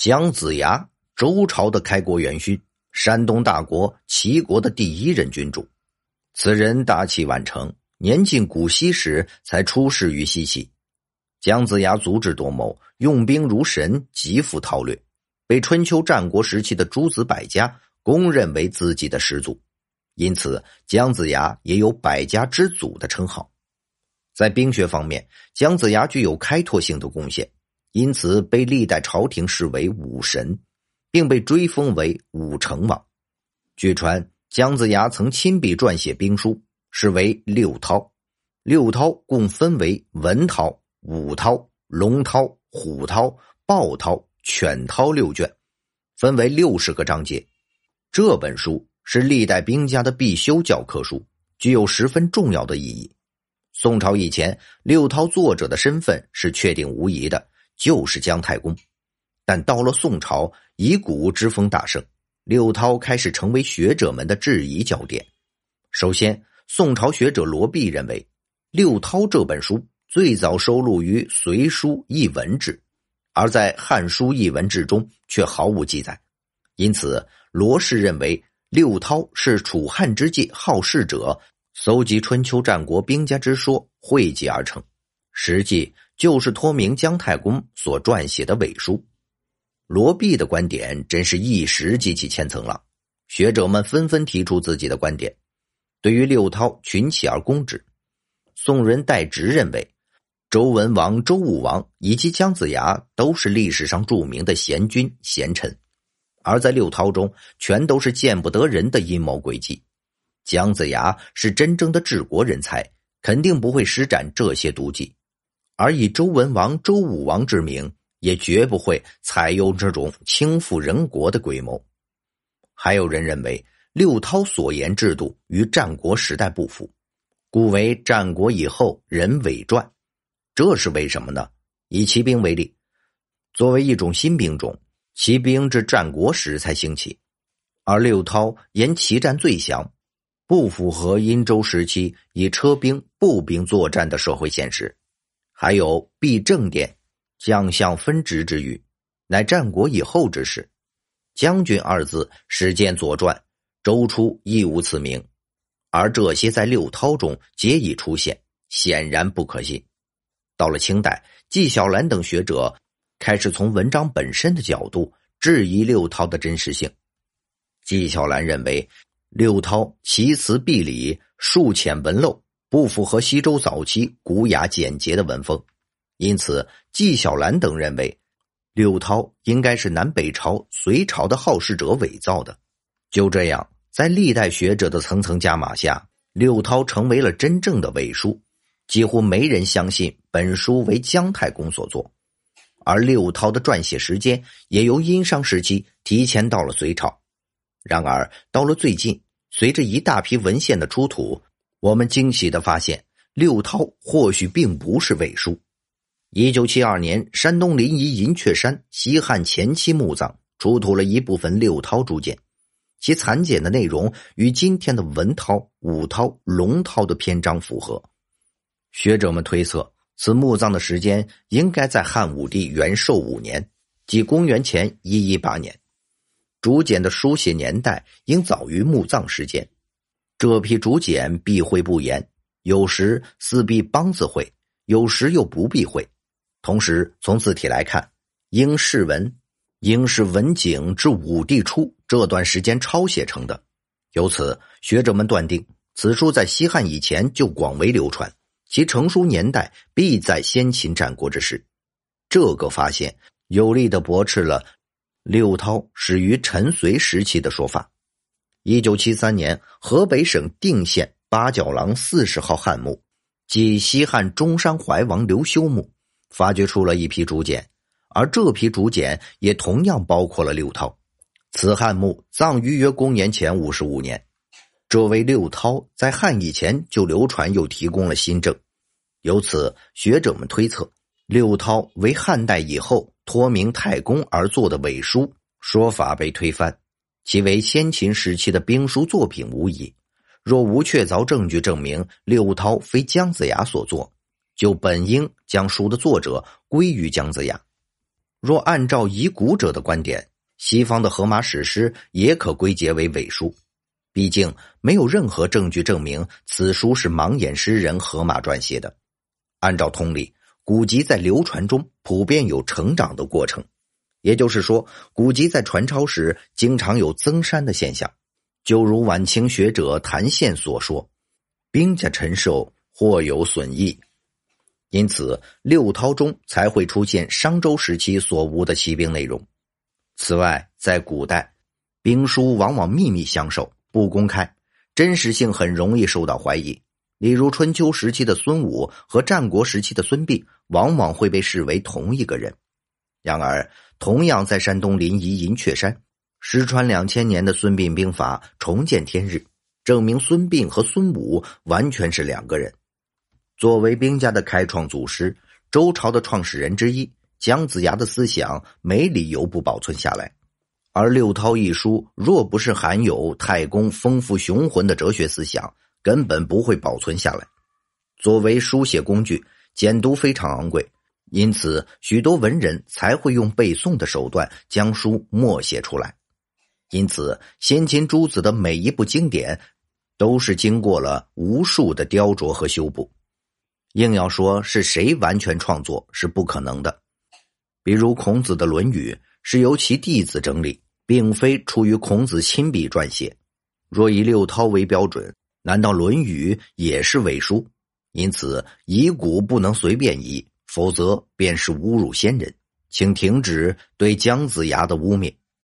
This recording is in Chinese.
姜子牙，周朝的开国元勋，山东大国齐国的第一任君主。此人大器晚成，年近古稀时才出仕于西岐。姜子牙足智多谋，用兵如神，极富韬略，被春秋战国时期的诸子百家公认为自己的始祖。因此，姜子牙也有“百家之祖”的称号。在兵学方面，姜子牙具有开拓性的贡献，因此被历代朝廷视为武神，并被追封为武成王。据传，姜子牙曾亲笔撰写兵书，是为六韬。六韬共分为文韬、武韬、龙韬、虎韬、豹韬、犬韬六卷，分为六十个章节。这本书。是历代兵家的必修教科书，具有十分重要的意义。宋朝以前，六韬作者的身份是确定无疑的，就是姜太公。但到了宋朝，以古之风大盛，六韬开始成为学者们的质疑焦点。首先，宋朝学者罗弼认为，六韬这本书最早收录于《隋书艺文志》，而在《汉书艺文志》中却毫无记载，因此罗氏认为。六韬是楚汉之际好事者搜集春秋战国兵家之说汇集而成，实际就是托名姜太公所撰写的伪书。罗弼的观点真是一时激起千层浪，学者们纷纷提出自己的观点。对于六韬群起而攻之，宋人戴植认为，周文王、周武王以及姜子牙都是历史上著名的贤君贤臣。而在六韬中，全都是见不得人的阴谋诡计。姜子牙是真正的治国人才，肯定不会施展这些毒计；而以周文王、周武王之名，也绝不会采用这种倾覆人国的诡谋。还有人认为，六韬所言制度与战国时代不符，故为战国以后人伪传。这是为什么呢？以骑兵为例，作为一种新兵种。骑兵至战国时才兴起，而六韬言骑战最强，不符合殷周时期以车兵、步兵作战的社会现实。还有避正殿，将相分职之语，乃战国以后之事。将军二字始见《左传》，周初亦无此名，而这些在六韬中皆已出现，显然不可信。到了清代，纪晓岚等学者。开始从文章本身的角度质疑六韬的真实性。纪晓岚认为，六韬其词必理，数浅文陋，不符合西周早期古雅简洁的文风。因此，纪晓岚等认为，六韬应该是南北朝、隋朝的好事者伪造的。就这样，在历代学者的层层加码下，六韬成为了真正的伪书，几乎没人相信本书为姜太公所作。而六韬的撰写时间也由殷商时期提前到了隋朝。然而，到了最近，随着一大批文献的出土，我们惊喜的发现，六韬或许并不是伪书。一九七二年，山东临沂银雀山西汉前期墓葬出土了一部分六韬竹简，其残简的内容与今天的文韬、武韬、龙韬的篇章符合。学者们推测。此墓葬的时间应该在汉武帝元寿五年，即公元前一一八年。竹简的书写年代应早于墓葬时间。这批竹简避讳不严，有时似避梆字讳，有时又不避讳。同时，从字体来看，应是文，应是文景至武帝初这段时间抄写成的。由此，学者们断定此书在西汉以前就广为流传。其成书年代必在先秦战国之时，这个发现有力的驳斥了六韬始于陈隋时期的说法。一九七三年，河北省定县八角廊四十号汉墓，即西汉中山怀王刘修墓，发掘出了一批竹简，而这批竹简也同样包括了六韬。此汉墓葬于约公元前五十五年。这位六韬在汉以前就流传，又提供了新证，由此学者们推测，六韬为汉代以后托名太公而作的伪书说法被推翻，其为先秦时期的兵书作品无疑。若无确凿证据证明六韬非姜子牙所作，就本应将书的作者归于姜子牙。若按照疑古者的观点，西方的荷马史诗也可归结为伪书。毕竟没有任何证据证明此书是盲眼诗人荷马撰写的。按照通理，古籍在流传中普遍有成长的过程，也就是说，古籍在传抄时经常有增删的现象。就如晚清学者谭宪所说：“兵家陈寿或有损益。”因此，六韬中才会出现商周时期所无的骑兵内容。此外，在古代，兵书往往秘密相授。不公开，真实性很容易受到怀疑。例如，春秋时期的孙武和战国时期的孙膑，往往会被视为同一个人。然而，同样在山东临沂银雀山，失传两千年的孙膑兵法重见天日，证明孙膑和孙武完全是两个人。作为兵家的开创祖师，周朝的创始人之一，姜子牙的思想没理由不保存下来。而六韬一书若不是含有太公丰富雄浑的哲学思想，根本不会保存下来。作为书写工具，简读非常昂贵，因此许多文人才会用背诵的手段将书默写出来。因此，先秦诸子的每一部经典，都是经过了无数的雕琢和修补。硬要说是谁完全创作，是不可能的。比如孔子的《论语》。是由其弟子整理，并非出于孔子亲笔撰写。若以六韬为标准，难道《论语》也是伪书？因此，遗古不能随便移，否则便是侮辱先人。请停止对姜子牙的污蔑。